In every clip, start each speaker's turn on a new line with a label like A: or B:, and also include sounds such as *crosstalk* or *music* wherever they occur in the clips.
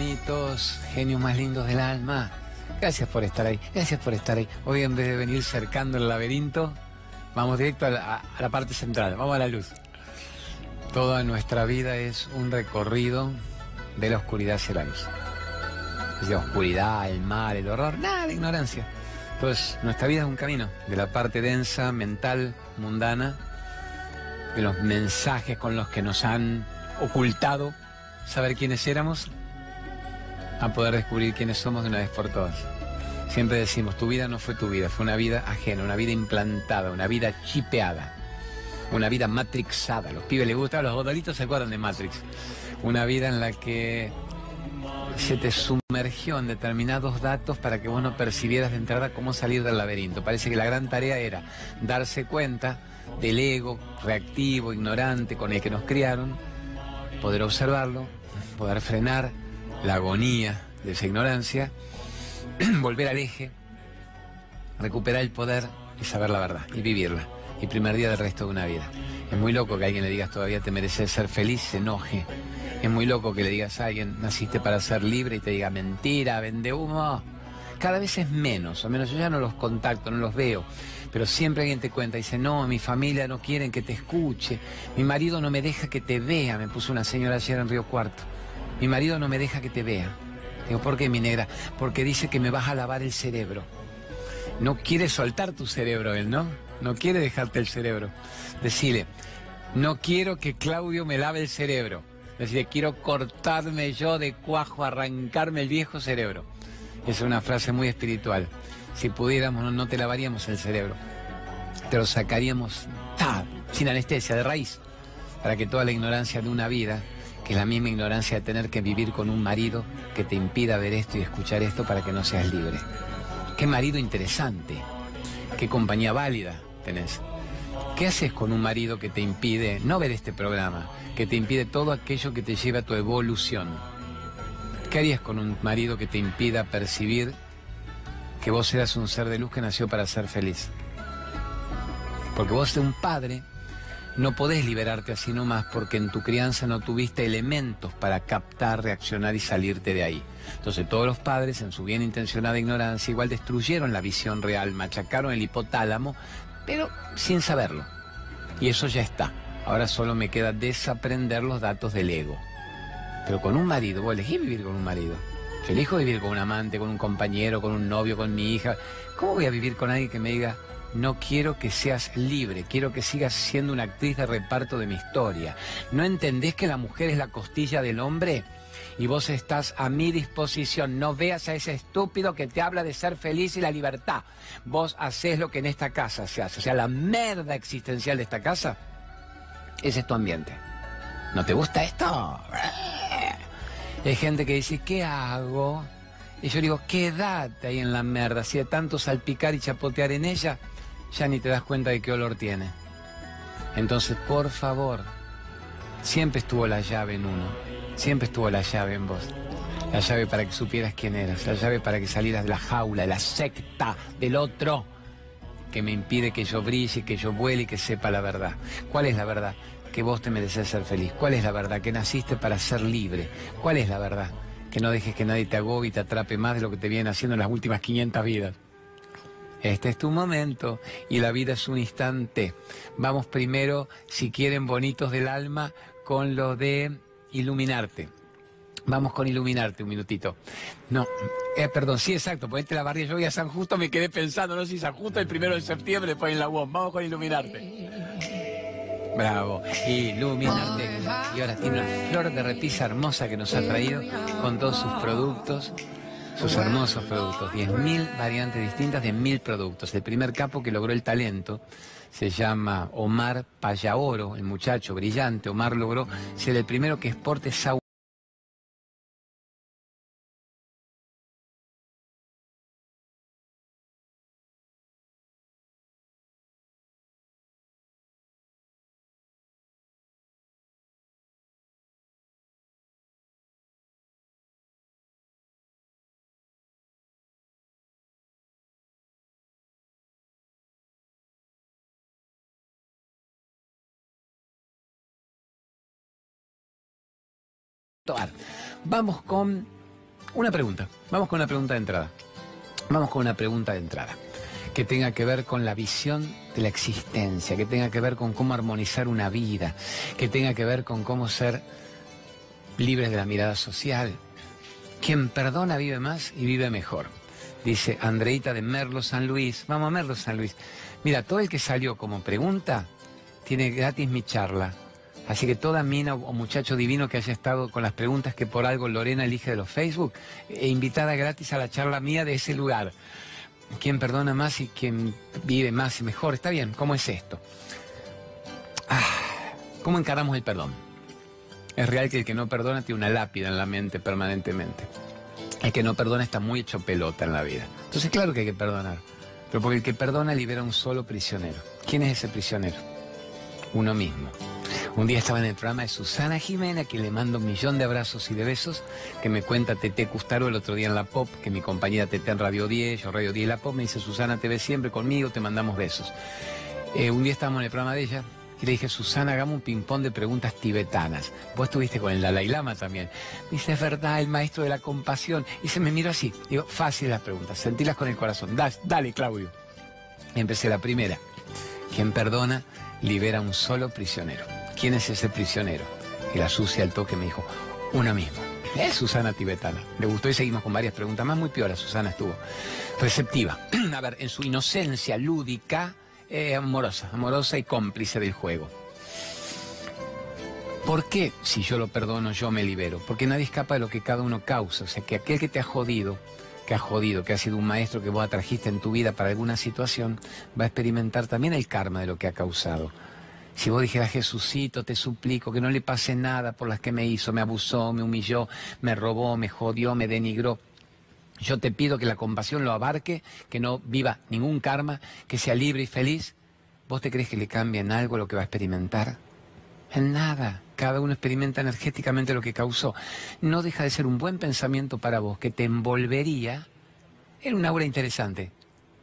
A: bonitos, genios más lindos del alma. Gracias por estar ahí, gracias por estar ahí. Hoy en vez de venir cercando el laberinto, vamos directo a la, parte central, vamos a la luz. Toda nuestra vida es un recorrido de la oscuridad hacia la luz. Es la oscuridad, el mal, el horror, nada de ignorancia. Entonces, nuestra vida es un camino de la parte densa, mental, mundana, de los mensajes con los que nos han ocultado saber quiénes éramos, a poder descubrir quiénes somos de una vez por todas. Siempre decimos, tu vida no fue tu vida, fue una vida ajena, una vida implantada, una vida chipeada, una vida matrixada. los pibes les gusta, los godolitos se acuerdan de Matrix. Una vida en la que se te sumergió en determinados datos para que vos no percibieras de entrada cómo salir del laberinto. Parece que la gran tarea era darse cuenta del ego reactivo, ignorante con el que nos criaron, poder observarlo, poder frenar la agonía de esa ignorancia, *clears throat* volver al eje, recuperar el poder y saber la verdad y vivirla. Y primer día del resto de una vida. Es muy loco que alguien le digas todavía te mereces ser feliz, se enoje. Es muy loco que le digas a alguien naciste para ser libre y te diga mentira, vende humo. Cada vez es menos, o menos yo ya no los contacto, no los veo. Pero siempre alguien te cuenta, dice, no, mi familia no quieren que te escuche, mi marido no me deja que te vea, me puso una señora ayer en Río Cuarto. Mi marido no me deja que te vea. Digo, ¿por qué, mi negra? Porque dice que me vas a lavar el cerebro. No quiere soltar tu cerebro él, ¿no? No quiere dejarte el cerebro. Decile, no quiero que Claudio me lave el cerebro. Decile, quiero cortarme yo de cuajo, arrancarme el viejo cerebro. Es una frase muy espiritual. Si pudiéramos, no te lavaríamos el cerebro. Te lo sacaríamos sin anestesia, de raíz, para que toda la ignorancia de una vida es la misma ignorancia de tener que vivir con un marido que te impida ver esto y escuchar esto para que no seas libre. Qué marido interesante, qué compañía válida tenés. ¿Qué haces con un marido que te impide no ver este programa, que te impide todo aquello que te lleva a tu evolución? ¿Qué harías con un marido que te impida percibir que vos eras un ser de luz que nació para ser feliz? Porque vos eres un padre no podés liberarte así nomás porque en tu crianza no tuviste elementos para captar, reaccionar y salirte de ahí. Entonces todos los padres en su bien intencionada ignorancia igual destruyeron la visión real, machacaron el hipotálamo, pero sin saberlo. Y eso ya está. Ahora solo me queda desaprender los datos del ego. Pero con un marido, vos elegís vivir con un marido. Yo elijo vivir con un amante, con un compañero, con un novio, con mi hija. ¿Cómo voy a vivir con alguien que me diga, no quiero que seas libre, quiero que sigas siendo una actriz de reparto de mi historia. ¿No entendés que la mujer es la costilla del hombre? Y vos estás a mi disposición. No veas a ese estúpido que te habla de ser feliz y la libertad. Vos haces lo que en esta casa se hace. O sea, la merda existencial de esta casa, es tu ambiente. ¿No te gusta esto? Hay gente que dice, ¿qué hago? Y yo digo, quédate ahí en la merda. Si de tanto salpicar y chapotear en ella, ya ni te das cuenta de qué olor tiene. Entonces, por favor, siempre estuvo la llave en uno, siempre estuvo la llave en vos. La llave para que supieras quién eras, la llave para que salieras de la jaula, de la secta del otro, que me impide que yo brille, que yo vuele y que sepa la verdad. ¿Cuál es la verdad? Que vos te mereces ser feliz. ¿Cuál es la verdad? Que naciste para ser libre. ¿Cuál es la verdad? Que no dejes que nadie te agobie y te atrape más de lo que te viene haciendo en las últimas 500 vidas. Este es tu momento y la vida es un instante. Vamos primero, si quieren, bonitos del alma, con lo de iluminarte. Vamos con iluminarte un minutito. No, eh, perdón, sí, exacto, ponete la barriga. Yo voy a San Justo, me quedé pensando, no sé si San Justo el primero de septiembre, después en la UOM. Vamos con iluminarte. Bravo, iluminarte. Y ahora tiene una flor de repisa hermosa que nos ha traído con todos sus productos sus hermosos productos, 10.000 variantes distintas de 1.000 productos. El primer capo que logró el talento se llama Omar Payaoro, el muchacho brillante. Omar logró ser el primero que exporte Vamos con Una pregunta. Vamos con una pregunta de entrada. Vamos con una pregunta de entrada que tenga que ver con la visión de la existencia, que tenga que ver con cómo armonizar una vida, que tenga que ver con cómo ser libres de la mirada social. Quien perdona vive más y vive mejor. Dice Andreita de Merlo San Luis. Vamos a Merlo San Luis. Mira, todo el que salió como pregunta tiene gratis mi charla. Así que toda mina o muchacho divino que haya estado con las preguntas que por algo Lorena elige de los Facebook, e invitada gratis a la charla mía de ese lugar. ¿Quién perdona más y quién vive más y mejor? Está bien, ¿cómo es esto? Ah, ¿Cómo encaramos el perdón? Es real que el que no perdona tiene una lápida en la mente permanentemente. El que no perdona está muy hecho pelota en la vida. Entonces, claro que hay que perdonar. Pero porque el que perdona libera un solo prisionero. ¿Quién es ese prisionero? Uno mismo. Un día estaba en el programa de Susana Jimena, que le mando un millón de abrazos y de besos, que me cuenta Tete Custaro el otro día en la Pop, que mi compañera Tete en Radio 10, yo Radio 10 y la Pop, me dice, Susana, te ves siempre conmigo, te mandamos besos. Eh, un día estábamos en el programa de ella, y le dije, Susana, hagamos un ping-pong de preguntas tibetanas. Vos estuviste con el Dalai Lama también. Me dice, es verdad, el maestro de la compasión. Y se me miró así. Digo, fácil las preguntas, sentilas con el corazón. Dale, dale Claudio. empecé la primera. Quien perdona, libera un solo prisionero. ¿Quién es ese prisionero? Y la sucia al toque me dijo, una misma. Es Susana tibetana. Le gustó y seguimos con varias preguntas más. Muy piola, Susana estuvo receptiva. *clears throat* A ver, en su inocencia lúdica, eh, amorosa, amorosa y cómplice del juego. ¿Por qué si yo lo perdono yo me libero? Porque nadie escapa de lo que cada uno causa. O sea, que aquel que te ha jodido, que ha jodido, que ha sido un maestro que vos atrajiste en tu vida para alguna situación, va a experimentar también el karma de lo que ha causado. Si vos dijeras, Jesucito, te suplico que no le pase nada por las que me hizo, me abusó, me humilló, me robó, me jodió, me denigró, yo te pido que la compasión lo abarque, que no viva ningún karma, que sea libre y feliz. ¿Vos te crees que le cambia en algo lo que va a experimentar? En nada. Cada uno experimenta energéticamente lo que causó. No deja de ser un buen pensamiento para vos, que te envolvería en una aura interesante.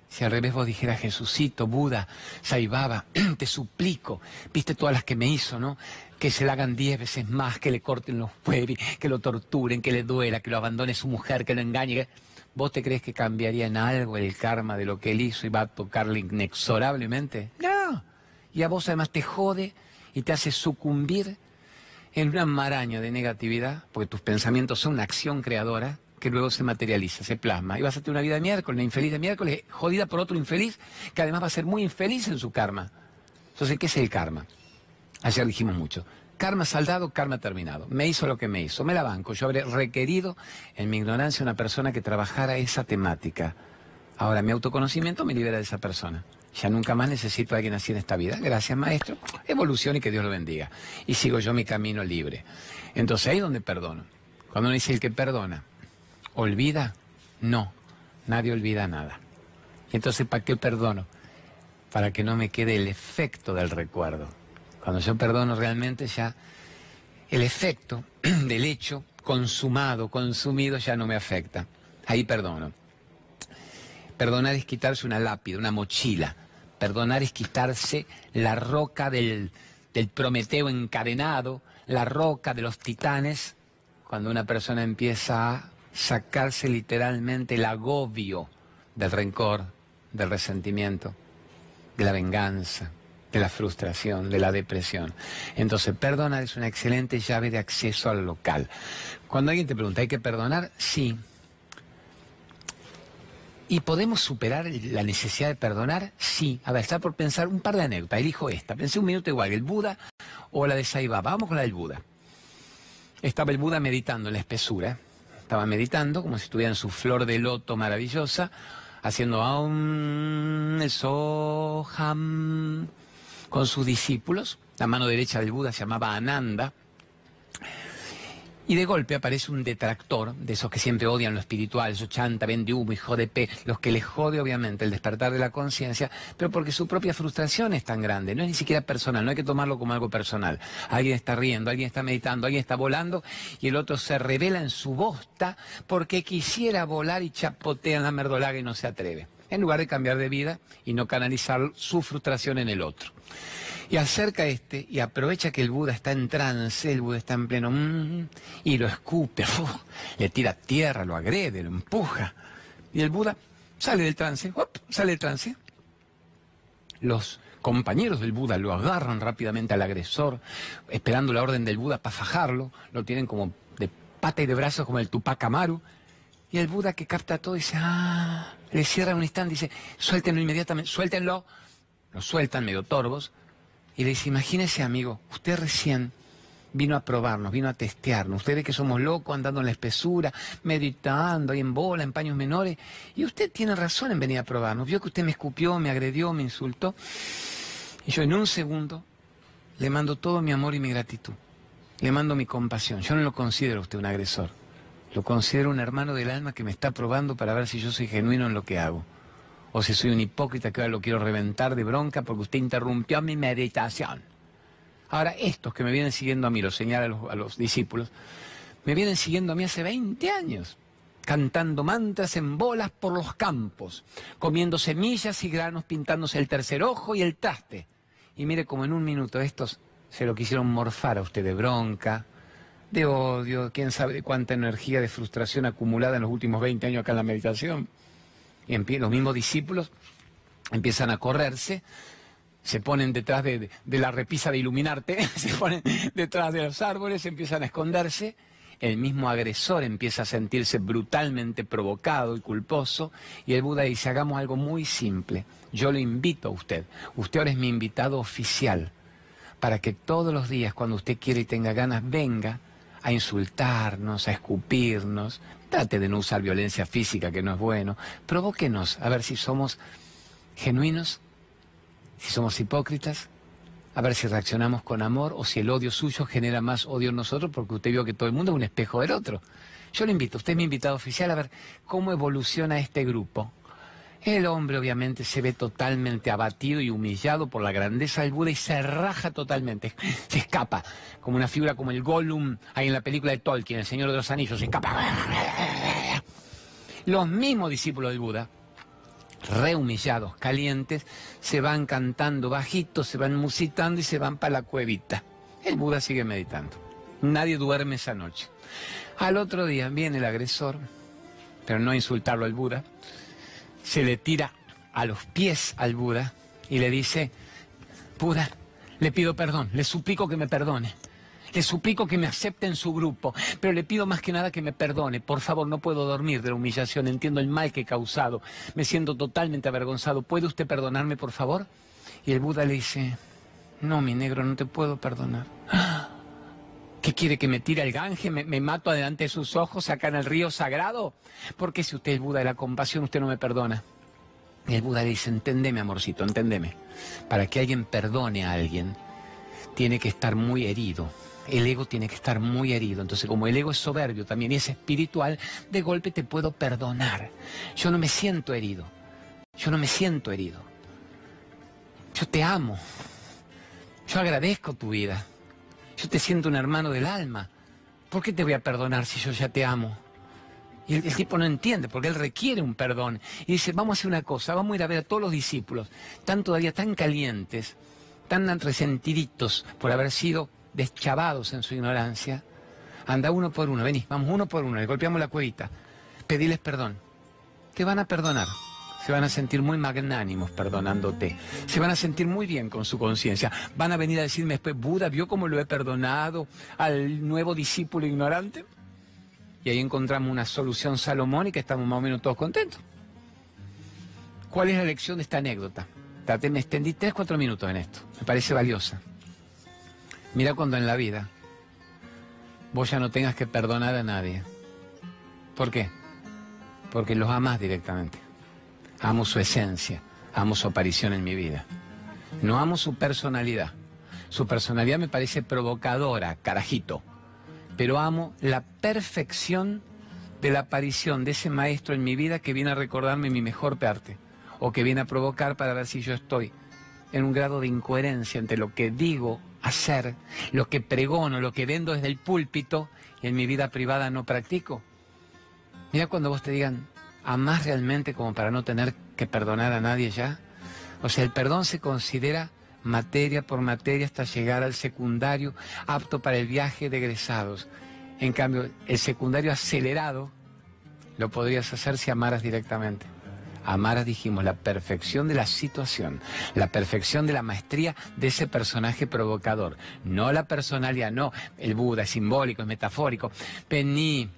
A: Si al revés vos dijeras, Jesucito, Buda, Saibaba, *clears throat* te suplico, viste todas las que me hizo, ¿no? Que se la hagan diez veces más, que le corten los huevos, que lo torturen, que le duela, que lo abandone su mujer, que lo engañe. ¿Vos te crees que cambiaría en algo el karma de lo que él hizo y va a tocarle inexorablemente? No. Y a vos además te jode y te hace sucumbir en una maraña de negatividad, porque tus pensamientos son una acción creadora que luego se materializa, se plasma. Y vas a tener una vida de miércoles, infeliz de miércoles, jodida por otro infeliz, que además va a ser muy infeliz en su karma. Entonces, ¿qué es el karma? Ayer dijimos mucho. Karma saldado, karma terminado. Me hizo lo que me hizo, me la banco. Yo habré requerido, en mi ignorancia, una persona que trabajara esa temática. Ahora, mi autoconocimiento me libera de esa persona. Ya nunca más necesito a alguien así en esta vida. Gracias, maestro. Evolución y que Dios lo bendiga. Y sigo yo mi camino libre. Entonces, ahí es donde perdono. Cuando uno dice el que perdona, ¿olvida? No, nadie olvida nada. Entonces, ¿para qué perdono? Para que no me quede el efecto del recuerdo. Cuando yo perdono realmente ya el efecto *clears throat* del hecho consumado, consumido ya no me afecta. Ahí perdono. Perdonar es quitarse una lápida, una mochila. Perdonar es quitarse la roca del, del Prometeo encadenado, la roca de los titanes, cuando una persona empieza a sacarse literalmente el agobio del rencor, del resentimiento, de la venganza, de la frustración, de la depresión. Entonces, perdonar es una excelente llave de acceso al local. Cuando alguien te pregunta, ¿hay que perdonar? Sí. ¿Y podemos superar la necesidad de perdonar? Sí. A ver, está por pensar un par de anécdotas. Elijo esta. Pensé un minuto igual, el Buda o la de Saiba. Vamos con la del Buda. Estaba el Buda meditando en la espesura. Estaba meditando como si estuviera en su flor de loto maravillosa, haciendo aum, soham, con sus discípulos. La mano derecha del Buda se llamaba Ananda. Y de golpe aparece un detractor, de esos que siempre odian lo espiritual, esos chanta, vende humo, hijo de pe, los que les jode obviamente el despertar de la conciencia, pero porque su propia frustración es tan grande, no es ni siquiera personal, no hay que tomarlo como algo personal. Alguien está riendo, alguien está meditando, alguien está volando y el otro se revela en su bosta porque quisiera volar y chapotea en la merdolaga y no se atreve, en lugar de cambiar de vida y no canalizar su frustración en el otro. Y acerca este y aprovecha que el Buda está en trance, el Buda está en pleno mm, y lo escupe, *laughs* le tira tierra, lo agrede, lo empuja. Y el Buda sale del trance, sale del trance. Los compañeros del Buda lo agarran rápidamente al agresor, esperando la orden del Buda para fajarlo, lo tienen como de pata y de brazos como el Tupac Amaru. Y el Buda que capta todo dice, ah, le cierra un instante, dice, suéltenlo inmediatamente, suéltenlo. Lo sueltan medio torvos y le dice, imagínese amigo, usted recién vino a probarnos, vino a testearnos. Ustedes que somos locos andando en la espesura, meditando ahí en bola, en paños menores. Y usted tiene razón en venir a probarnos. Vio que usted me escupió, me agredió, me insultó. Y yo en un segundo le mando todo mi amor y mi gratitud. Le mando mi compasión. Yo no lo considero usted un agresor. Lo considero un hermano del alma que me está probando para ver si yo soy genuino en lo que hago. O si soy un hipócrita que ahora lo quiero reventar de bronca porque usted interrumpió mi meditación. Ahora, estos que me vienen siguiendo a mí, lo señala a los, discípulos, me vienen siguiendo a mí hace 20 años, cantando mantras en bolas por los campos, comiendo semillas y granos, pintándose el tercer ojo y el traste. Y mire como en un minuto estos se lo quisieron morfar a usted de bronca, de odio, quién sabe cuánta energía de frustración acumulada en los últimos 20 años acá en la meditación. Y los mismos discípulos empiezan a correrse se ponen detrás de, la repisa de iluminarte, *laughs* se ponen detrás de los árboles, empiezan a esconderse. El mismo agresor empieza a sentirse brutalmente provocado y culposo y el Buda dice, hagamos algo muy simple. Yo lo invito a usted. Usted ahora es mi invitado oficial para que todos los días, cuando usted quiere y tenga ganas, venga a insultarnos, a escupirnos. Trate de no usar violencia física, que no es bueno. Provóquenos a ver si somos genuinos si somos hipócritas, a ver si reaccionamos con amor o si el odio suyo genera más odio en nosotros porque usted vio que todo el mundo es un espejo del otro. Yo le invito, usted es mi invitado oficial, a ver cómo evoluciona este grupo. El hombre obviamente se ve totalmente abatido y humillado por la grandeza del Buda y se raja totalmente, *laughs* se escapa, como una figura como el Gollum ahí en la película de Tolkien, El Señor de los Anillos, se escapa. Los mismos discípulos del Buda rehumillados, calientes, se van cantando bajito, se van musitando y se van para la cuevita. El Buda sigue meditando. Nadie duerme esa noche. Al otro día viene el agresor, pero no insultarlo al Buda, se le tira a los pies al Buda y le dice, Buda, le pido perdón, le suplico que me perdone. Le suplico que me acepte en su grupo, pero le pido más que nada que me perdone. Por favor, no puedo dormir de la humillación, entiendo el mal que he causado, me siento totalmente avergonzado. ¿Puede usted perdonarme, por favor? Y el Buda le dice, no, mi negro, no te puedo perdonar. ¿Qué quiere que me tire al Gange? ¿Me, ¿Me, mato adelante de sus ojos acá en el río sagrado? Porque si usted es Buda de la compasión, usted no me perdona. Y el Buda dice, entendeme, amorcito, entendeme. Para que alguien perdone a alguien, tiene que estar muy herido el ego tiene que estar muy herido. Entonces, como el ego es soberbio también y es espiritual, de golpe te puedo perdonar. Yo no me siento herido. Yo no me siento herido. Yo te amo. Yo agradezco tu vida. Yo te siento un hermano del alma. ¿Por qué te voy a perdonar si yo ya te amo? Y el, tipo no entiende, porque él requiere un perdón. Y dice, vamos a hacer una cosa, vamos a ir a ver a todos los discípulos, están todavía tan calientes, tan resentiditos por haber sido deschavados en su ignorancia, anda uno por uno, vení, vamos uno por uno, le golpeamos la cuevita, pediles perdón. Te van a perdonar. Se van a sentir muy magnánimos perdonándote. Se van a sentir muy bien con su conciencia. Van a venir a decirme después, Buda, ¿vio cómo lo he perdonado al nuevo discípulo ignorante? Y ahí encontramos una solución salomónica, estamos más o menos todos contentos. ¿Cuál es la lección de esta anécdota? Me extendí tres, cuatro minutos en esto. Me parece valiosa. Mira cuando en la vida vos ya no tengas que perdonar a nadie. ¿Por qué? Porque los amas directamente. Amo su esencia, amo su aparición en mi vida. No amo su personalidad. Su personalidad me parece provocadora, carajito. Pero amo la perfección de la aparición de ese maestro en mi vida que viene a recordarme mi mejor parte. O que viene a provocar para ver si yo estoy en un grado de incoherencia entre lo que digo hacer, lo que pregono, lo que vendo desde el púlpito y en mi vida privada no practico. Mira cuando vos te digan, ¿amás realmente como para no tener que perdonar a nadie ya? O sea, el perdón se considera materia por materia hasta llegar al secundario apto para el viaje de egresados. En cambio, el secundario acelerado lo podrías hacer si amaras directamente. Amaras, dijimos, la perfección de la situación, la perfección de la maestría de ese personaje provocador. No la personalidad, no. El Buda es simbólico, es metafórico. Pení,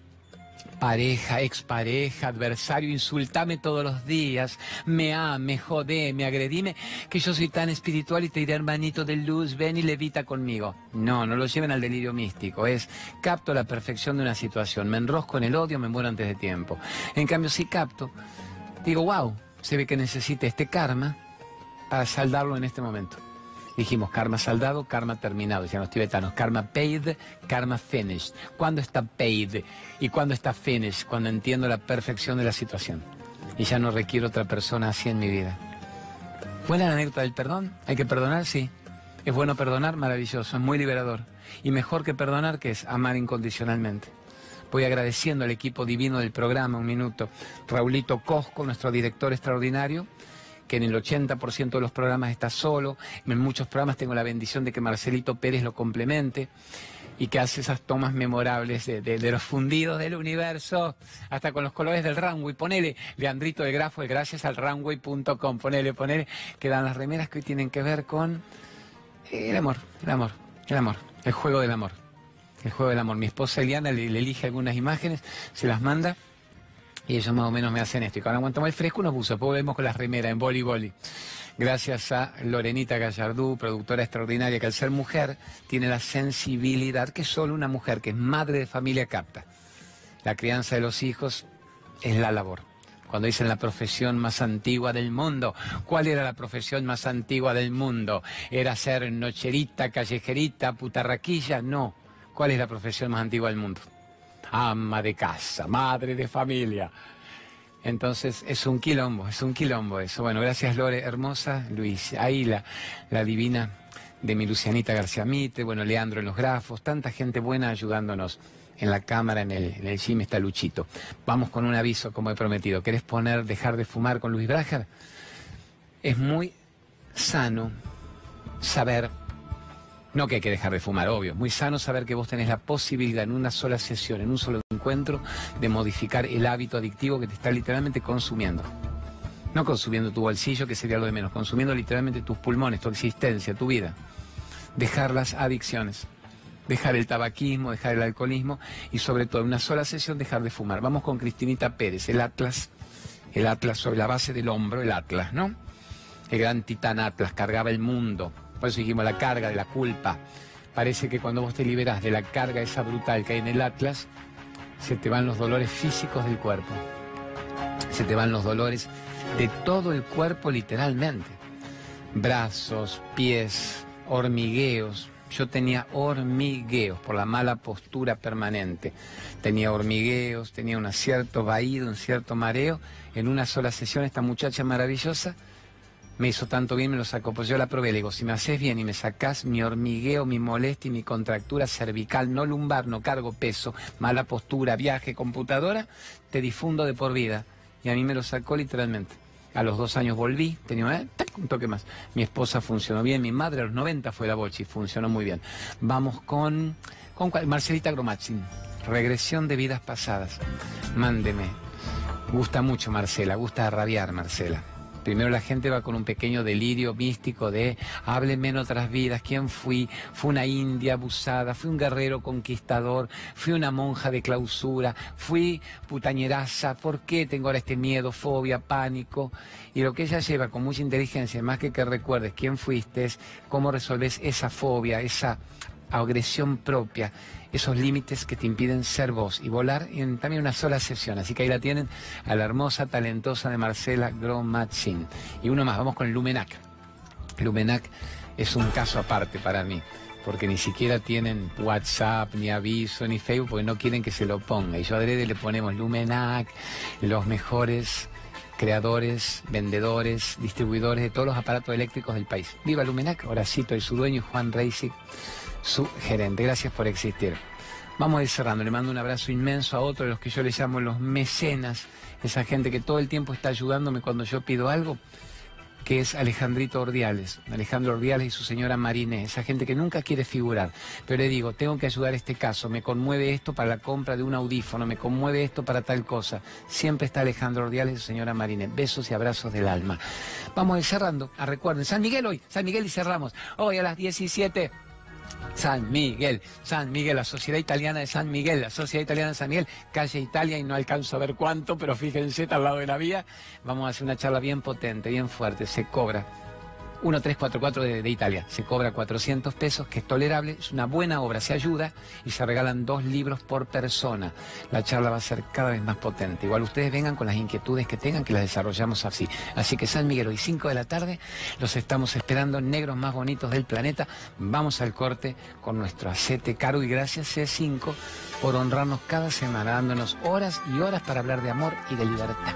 A: pareja, expareja, adversario, insultame todos los días, me ame, jodé, me agredime, que yo soy tan espiritual y te diré, hermanito de luz, ven y levita conmigo. No, no lo lleven al delirio místico, es capto la perfección de una situación, me enrosco en el odio, me muero antes de tiempo. En cambio, si capto, digo, wow, se ve que necesite este karma para saldarlo en este momento. Dijimos karma saldado, karma terminado, decían los tibetanos. Karma paid, karma finished. ¿Cuándo está paid y cuándo está finished? Cuando entiendo la perfección de la situación. Y ya no requiero otra persona así en mi vida. ¿Buena la anécdota del perdón? ¿Hay que perdonar? Sí. ¿Es bueno perdonar? Maravilloso, es muy liberador. Y mejor que perdonar, que es amar incondicionalmente. Voy agradeciendo al equipo divino del programa, un minuto. Raulito Cosco, nuestro director extraordinario, que en el 80% de los programas está solo, en muchos programas tengo la bendición de que Marcelito Pérez lo complemente y que hace esas tomas memorables de, los fundidos del universo, hasta con los colores del runway. Ponele, Leandrito del Grafo, gracias al runway.com, ponele, ponele, que dan las remeras que hoy tienen que ver con el amor, el amor, el amor, el juego del amor. El juego del amor. Mi esposa Eliana le elige algunas imágenes, se las manda y ellos más o menos me hacen esto. Y cuando aguantamos el fresco nos puso, después vemos con las remeras en boli boli. Gracias a Lorenita Gallardú, productora extraordinaria, que al ser mujer tiene la sensibilidad que solo una mujer que es madre de familia capta. La crianza de los hijos es la labor. Cuando dicen la profesión más antigua del mundo, ¿cuál era la profesión más antigua del mundo? ¿Era ser nocherita, callejerita, putarraquilla? No. ¿Cuál es la profesión más antigua del mundo? Ama de casa, madre de familia. Entonces es un quilombo, es un quilombo eso. Bueno, gracias Lore, hermosa, Luis, ahí la, la divina de mi Lucianita García Mite, bueno, Leandro en los grafos, tanta gente buena ayudándonos en la cámara, en el, en el gym está Luchito. Vamos con un aviso, como he prometido. ¿Querés poner dejar de fumar con Luis Brager? Es muy sano saber no que hay que dejar de fumar, obvio. Muy sano saber que vos tenés la posibilidad en una sola sesión, en un solo encuentro, de modificar el hábito adictivo que te está literalmente consumiendo. No consumiendo tu bolsillo, que sería lo de menos, consumiendo literalmente tus pulmones, tu existencia, tu vida. Dejar las adicciones, dejar el tabaquismo, dejar el alcoholismo y sobre todo en una sola sesión dejar de fumar. Vamos con Cristinita Pérez, el Atlas, el Atlas sobre la base del hombro, el Atlas, ¿no? El gran titán Atlas cargaba el mundo, por eso dijimos la carga de la culpa. Parece que cuando vos te liberás de la carga esa brutal que hay en el Atlas, se te van los dolores físicos del cuerpo. Se te van los dolores de todo el cuerpo literalmente. Brazos, pies, hormigueos. Yo tenía hormigueos por la mala postura permanente. Tenía hormigueos, tenía un cierto vaído, un cierto mareo. En una sola sesión esta muchacha maravillosa me hizo tanto bien, me lo sacó. Pues yo la probé, le digo, si me haces bien y me sacás mi hormigueo, mi molestia y mi contractura cervical, no lumbar, no cargo peso, mala postura, viaje, computadora, te difundo de por vida. Y a mí me lo sacó literalmente. A los dos años volví, tenía ¿eh? un toque más. Mi esposa funcionó bien, mi madre a los 90 fue la bochi, funcionó muy bien. Vamos con, con Marcelita Gromachin, regresión de vidas pasadas. Mándeme. Gusta mucho Marcela, gusta rabiar Marcela. Primero la gente va con un pequeño delirio místico de háblenme en otras vidas, quién fui, fui una india abusada, fui un guerrero conquistador, fui una monja de clausura, fui putañeraza, ¿por qué tengo ahora este miedo, fobia, pánico? Y lo que ella lleva con mucha inteligencia, más que que recuerdes quién fuiste, es cómo resolves esa fobia, esa agresión propia, esos límites que te impiden ser vos y volar en también una sola sesión. Así que ahí la tienen a la hermosa, talentosa de Marcela Gromachin. Y uno más, vamos con Lumenac. Lumenac es un caso aparte para mí, porque ni siquiera tienen WhatsApp, ni aviso, ni Facebook, porque no quieren que se lo ponga. Y yo adrede le ponemos Lumenac, los mejores creadores, vendedores, distribuidores de todos los aparatos eléctricos del país. Viva Lumenac, Horacito y su dueño Juan Reisig su gerente. Gracias por existir. Vamos a ir cerrando. Le mando un abrazo inmenso a otro de los que yo le llamo los mecenas, esa gente que todo el tiempo está ayudándome cuando yo pido algo. Que es Alejandrito Ordiales, Alejandro Ordiales y su señora Mariné, esa gente que nunca quiere figurar, pero le digo, tengo que ayudar a este caso, me conmueve esto para la compra de un audífono, me conmueve esto para tal cosa. Siempre está Alejandro Ordiales y su señora Mariné. Besos y abrazos del alma. Vamos a ir cerrando. A ah, recuerden, San Miguel hoy, San Miguel y cerramos. Hoy a las 17. San Miguel, San Miguel, la Sociedad Italiana de San Miguel, la Sociedad Italiana de San Miguel, calle Italia y no alcanzo a ver cuánto, pero fíjense, está al lado de la vía. Vamos a hacer una charla bien potente, bien fuerte, se cobra 1344 de, de Italia. Se cobra 400 pesos, que es tolerable, es una buena obra, se ayuda y se regalan dos libros por persona. La charla va a ser cada vez más potente. Igual ustedes vengan con las inquietudes que tengan, que las desarrollamos así. Así que San Miguel, hoy 5 de la tarde, los estamos esperando, negros más bonitos del planeta. Vamos al corte con nuestro acete caro y gracias C5 por honrarnos cada semana, dándonos horas y horas para hablar de amor y de libertad.